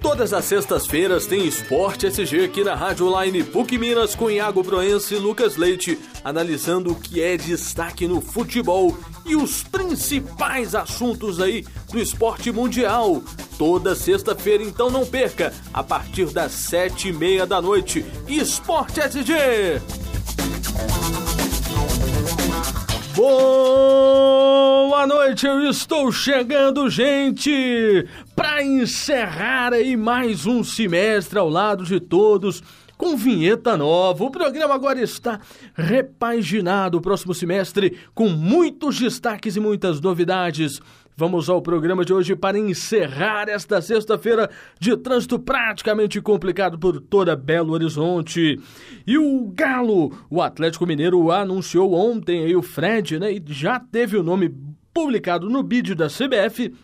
Todas as sextas-feiras tem Esporte SG aqui na Rádio Online PUC Minas com Iago Proença e Lucas Leite, analisando o que é destaque no futebol e os principais assuntos aí do esporte mundial. Toda sexta-feira, então não perca, a partir das sete e meia da noite, Esporte SG! Boa noite, eu estou chegando, gente, para encerrar aí mais um semestre ao lado de todos com vinheta nova. O programa agora está repaginado o próximo semestre com muitos destaques e muitas novidades. Vamos ao programa de hoje para encerrar esta sexta-feira de trânsito praticamente complicado por toda Belo Horizonte. E o Galo, o Atlético Mineiro anunciou ontem aí o Fred, né? E já teve o nome publicado no bid da CBF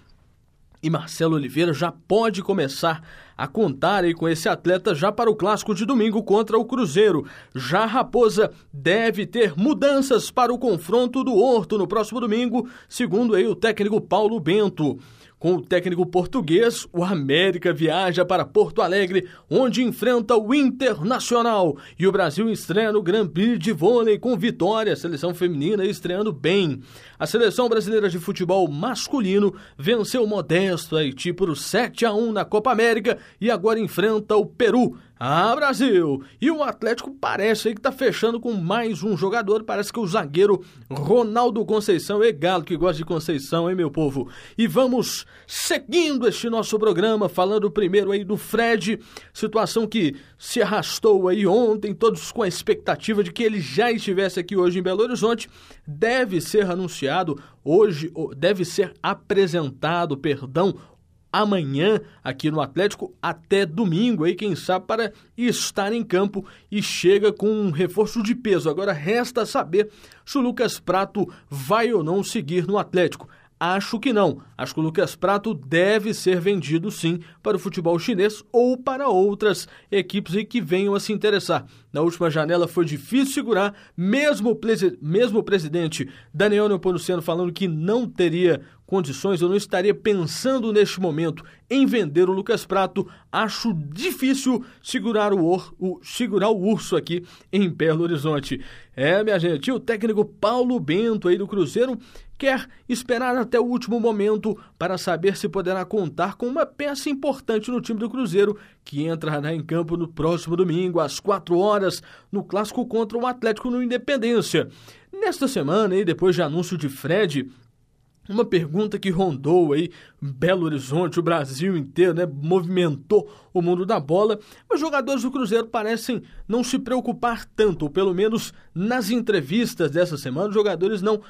e Marcelo Oliveira já pode começar a contar aí com esse atleta já para o clássico de domingo contra o Cruzeiro. Já a Raposa deve ter mudanças para o confronto do Horto no próximo domingo, segundo aí o técnico Paulo Bento. Com o técnico português, o América viaja para Porto Alegre, onde enfrenta o Internacional. E o Brasil estreia no Grand Prix de vôlei com vitória, a seleção feminina estreando bem. A seleção brasileira de futebol masculino venceu modesto Haiti por 7 a 1 na Copa América e agora enfrenta o Peru ah, Brasil! E o Atlético parece aí que tá fechando com mais um jogador. Parece que o zagueiro Ronaldo Conceição é galo que gosta de Conceição, hein, meu povo? E vamos seguindo este nosso programa, falando primeiro aí do Fred, situação que se arrastou aí ontem, todos com a expectativa de que ele já estivesse aqui hoje em Belo Horizonte. Deve ser anunciado hoje, deve ser apresentado, perdão, amanhã aqui no Atlético até domingo, aí quem sabe para estar em campo e chega com um reforço de peso. Agora resta saber se o Lucas Prato vai ou não seguir no Atlético. Acho que não. Acho que o Lucas Prato deve ser vendido sim para o futebol chinês ou para outras equipes que venham a se interessar. Na última janela foi difícil segurar, mesmo o, mesmo o presidente Daniel Neopomuceno falando que não teria condições, eu não estaria pensando neste momento em vender o Lucas Prato. Acho difícil segurar o, o, segurar o urso aqui em Belo Horizonte. É, minha gente, o técnico Paulo Bento aí do Cruzeiro quer esperar até o último momento para saber se poderá contar com uma peça importante no time do Cruzeiro, que entrará em campo no próximo domingo, às 4 horas, no clássico contra o Atlético no Independência. Nesta semana, e depois de anúncio de Fred, uma pergunta que rondou aí Belo Horizonte, o Brasil inteiro, né? Movimentou o mundo da bola. Os jogadores do Cruzeiro parecem não se preocupar tanto, ou pelo menos nas entrevistas dessa semana, os jogadores não,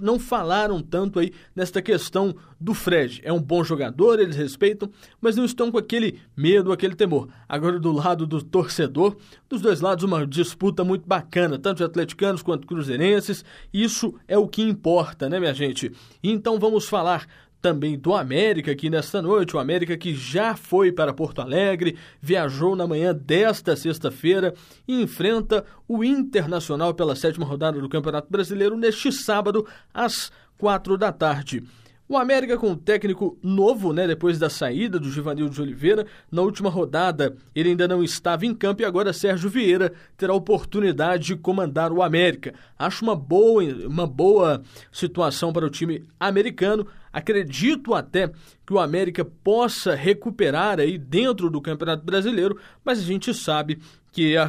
não falaram tanto aí nesta questão do Fred. É um bom jogador, eles respeitam, mas não estão com aquele medo, aquele temor. Agora, do lado do torcedor, dos dois lados, uma disputa muito bacana, tanto de atleticanos quanto cruzeirenses. Isso é o que importa, né, minha gente? Então vamos falar também do América aqui nesta noite. O América que já foi para Porto Alegre, viajou na manhã desta sexta-feira e enfrenta o Internacional pela sétima rodada do Campeonato Brasileiro neste sábado às quatro da tarde. O América com um técnico novo, né, depois da saída do Givanildo de Oliveira, na última rodada ele ainda não estava em campo e agora Sérgio Vieira terá a oportunidade de comandar o América. Acho uma boa, uma boa situação para o time americano. Acredito até que o América possa recuperar aí dentro do Campeonato Brasileiro, mas a gente sabe que a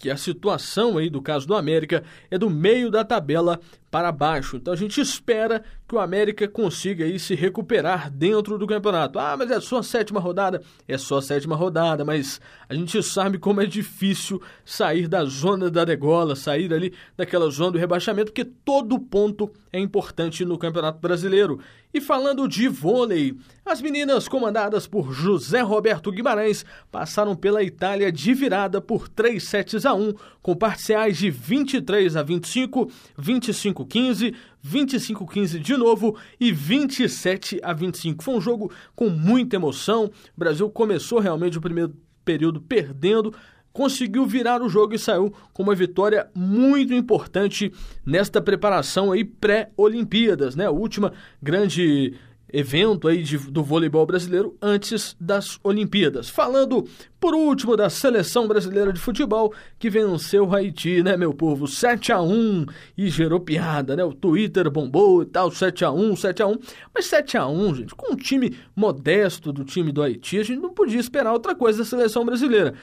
que a situação aí do caso do América é do meio da tabela para baixo. Então a gente espera que o América consiga aí se recuperar dentro do campeonato. Ah, mas é só a sétima rodada? É só a sétima rodada, mas a gente sabe como é difícil sair da zona da degola, sair ali daquela zona do rebaixamento, porque todo ponto é importante no Campeonato Brasileiro. E falando de vôlei, as meninas comandadas por José Roberto Guimarães passaram pela Itália de virada por 3 sets a 1, com parciais de 23 a 25, 25 a 15, 25 a 15 de novo e 27 a 25. Foi um jogo com muita emoção. O Brasil começou realmente o primeiro período perdendo, conseguiu virar o jogo e saiu com uma vitória muito importante nesta preparação aí pré-Olimpíadas, né? A última grande evento aí de, do voleibol brasileiro antes das Olimpíadas. Falando, por último, da seleção brasileira de futebol que venceu o Haiti, né, meu povo? 7 a 1 e gerou piada, né? O Twitter bombou e tal, 7 a 1 7 a 1 Mas 7 a 1 gente, com um time modesto do time do Haiti, a gente não podia esperar outra coisa da seleção brasileira.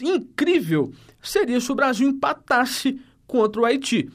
Incrível seria se o Brasil empatasse contra o Haiti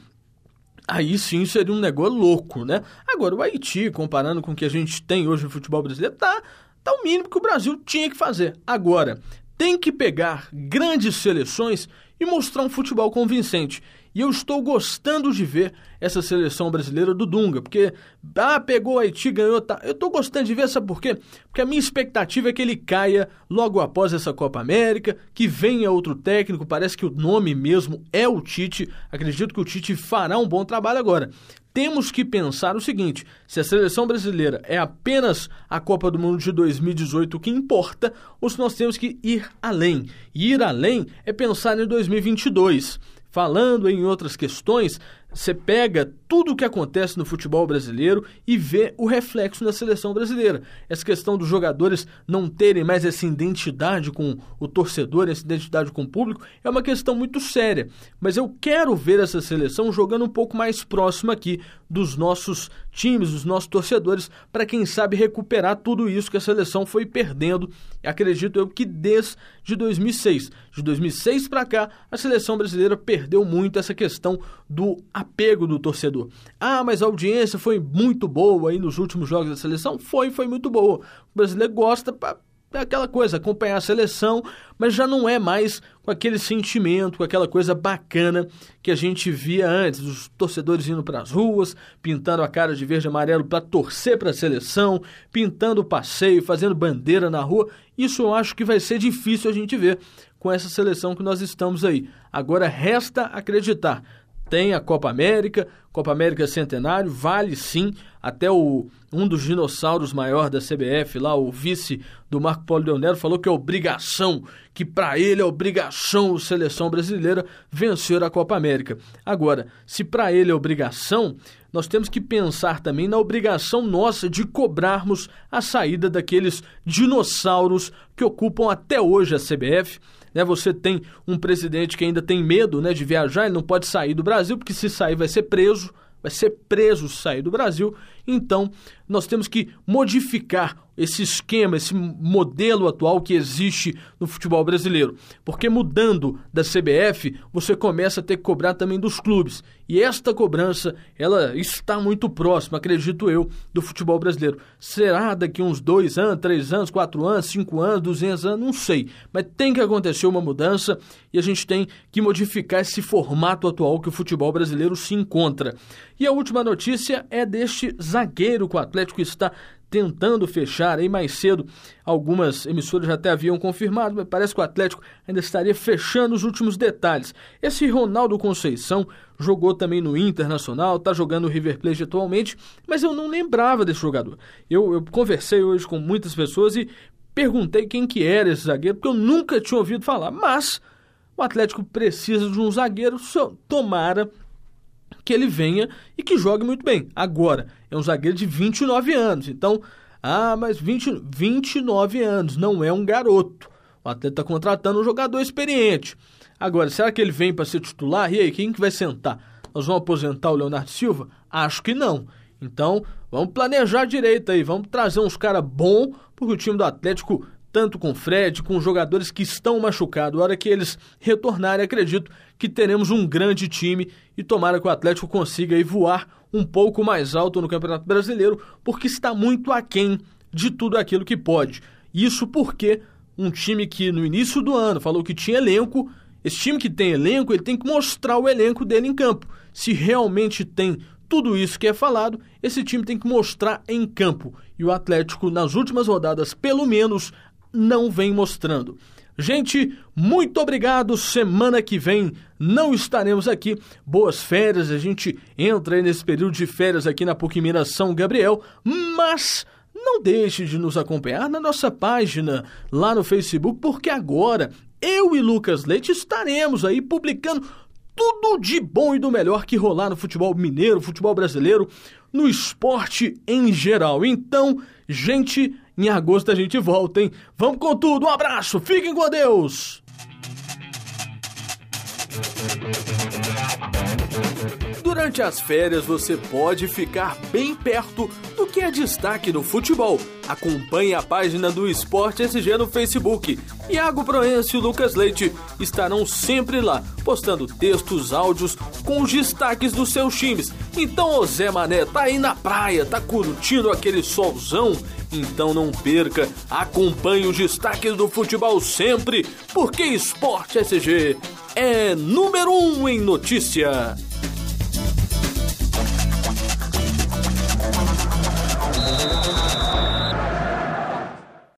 aí sim seria um negócio louco, né? Agora, o Haiti, comparando com o que a gente tem hoje no futebol brasileiro, tá, tá o mínimo que o Brasil tinha que fazer. Agora, tem que pegar grandes seleções e mostrar um futebol convincente. E eu estou gostando de ver essa seleção brasileira do Dunga, porque ah, pegou o Haiti, ganhou, tá. Eu estou gostando de ver, sabe por quê? Porque a minha expectativa é que ele caia logo após essa Copa América, que venha outro técnico, parece que o nome mesmo é o Tite. Acredito que o Tite fará um bom trabalho agora temos que pensar o seguinte: se a seleção brasileira é apenas a Copa do Mundo de 2018 que importa, ou se nós temos que ir além. E ir além é pensar em 2022. Falando em outras questões, você pega tudo o que acontece no futebol brasileiro e vê o reflexo na seleção brasileira. Essa questão dos jogadores não terem mais essa identidade com o torcedor, essa identidade com o público, é uma questão muito séria. Mas eu quero ver essa seleção jogando um pouco mais próximo aqui dos nossos times, dos nossos torcedores, para quem sabe recuperar tudo isso que a seleção foi perdendo. Acredito eu que desde 2006, de 2006 para cá, a seleção brasileira perdeu muito essa questão do apego do torcedor. Ah, mas a audiência foi muito boa aí nos últimos jogos da seleção? Foi, foi muito boa. O brasileiro gosta é aquela coisa, acompanhar a seleção, mas já não é mais com aquele sentimento, com aquela coisa bacana que a gente via antes, os torcedores indo para as ruas, pintando a cara de verde e amarelo para torcer para a seleção, pintando passeio, fazendo bandeira na rua. Isso eu acho que vai ser difícil a gente ver com essa seleção que nós estamos aí. Agora resta acreditar tem a Copa América, Copa América Centenário, vale sim, até o, um dos dinossauros maior da CBF, lá o vice do Marco Polo Leonero, falou que é obrigação, que para ele é obrigação a seleção brasileira vencer a Copa América. Agora, se para ele é obrigação, nós temos que pensar também na obrigação nossa de cobrarmos a saída daqueles dinossauros que ocupam até hoje a CBF né? Você tem um presidente que ainda tem medo né, de viajar, ele não pode sair do Brasil, porque se sair vai ser preso, vai ser preso se sair do Brasil. Então, nós temos que modificar esse esquema, esse modelo atual que existe no futebol brasileiro. Porque mudando da CBF, você começa a ter que cobrar também dos clubes. E esta cobrança, ela está muito próxima, acredito eu, do futebol brasileiro. Será daqui uns dois anos, três anos, quatro anos, cinco anos, duzentos anos, não sei. Mas tem que acontecer uma mudança e a gente tem que modificar esse formato atual que o futebol brasileiro se encontra. E a última notícia é deste zagueiro que o Atlético está tentando fechar aí mais cedo. Algumas emissoras já até haviam confirmado, mas parece que o Atlético ainda estaria fechando os últimos detalhes. Esse Ronaldo Conceição jogou também no Internacional, está jogando no River Plate atualmente, mas eu não lembrava desse jogador. Eu, eu conversei hoje com muitas pessoas e perguntei quem que era esse zagueiro, porque eu nunca tinha ouvido falar, mas o Atlético precisa de um zagueiro, tomara que ele venha e que jogue muito bem. Agora, é um zagueiro de 29 anos, então, ah, mas 20, 29 anos, não é um garoto. O Atlético está contratando um jogador experiente. Agora, será que ele vem para ser titular? E aí, quem que vai sentar? Nós vamos aposentar o Leonardo Silva? Acho que não. Então, vamos planejar direito aí, vamos trazer uns caras bons, porque o time do Atlético tanto com Fred, com jogadores que estão machucados. A hora que eles retornarem, acredito que teremos um grande time e tomara que o Atlético consiga aí voar um pouco mais alto no Campeonato Brasileiro, porque está muito aquém de tudo aquilo que pode. Isso porque um time que no início do ano falou que tinha elenco, esse time que tem elenco, ele tem que mostrar o elenco dele em campo. Se realmente tem tudo isso que é falado, esse time tem que mostrar em campo. E o Atlético, nas últimas rodadas, pelo menos, não vem mostrando. Gente, muito obrigado. Semana que vem não estaremos aqui. Boas férias. A gente entra nesse período de férias aqui na PUC Minas São Gabriel. Mas não deixe de nos acompanhar na nossa página lá no Facebook, porque agora eu e Lucas Leite estaremos aí publicando tudo de bom e do melhor que rolar no futebol mineiro, futebol brasileiro, no esporte em geral. Então, gente, em agosto a gente volta, hein? Vamos com tudo, um abraço, fiquem com Deus! Durante as férias você pode ficar bem perto do que é destaque no futebol. Acompanhe a página do Esporte SG no Facebook. Iago Proença e Lucas Leite estarão sempre lá, postando textos, áudios com os destaques dos seus times. Então, o Zé Mané tá aí na praia, tá curtindo aquele solzão? Então não perca, acompanhe os destaques do futebol sempre, porque Esporte SG é número um em notícia.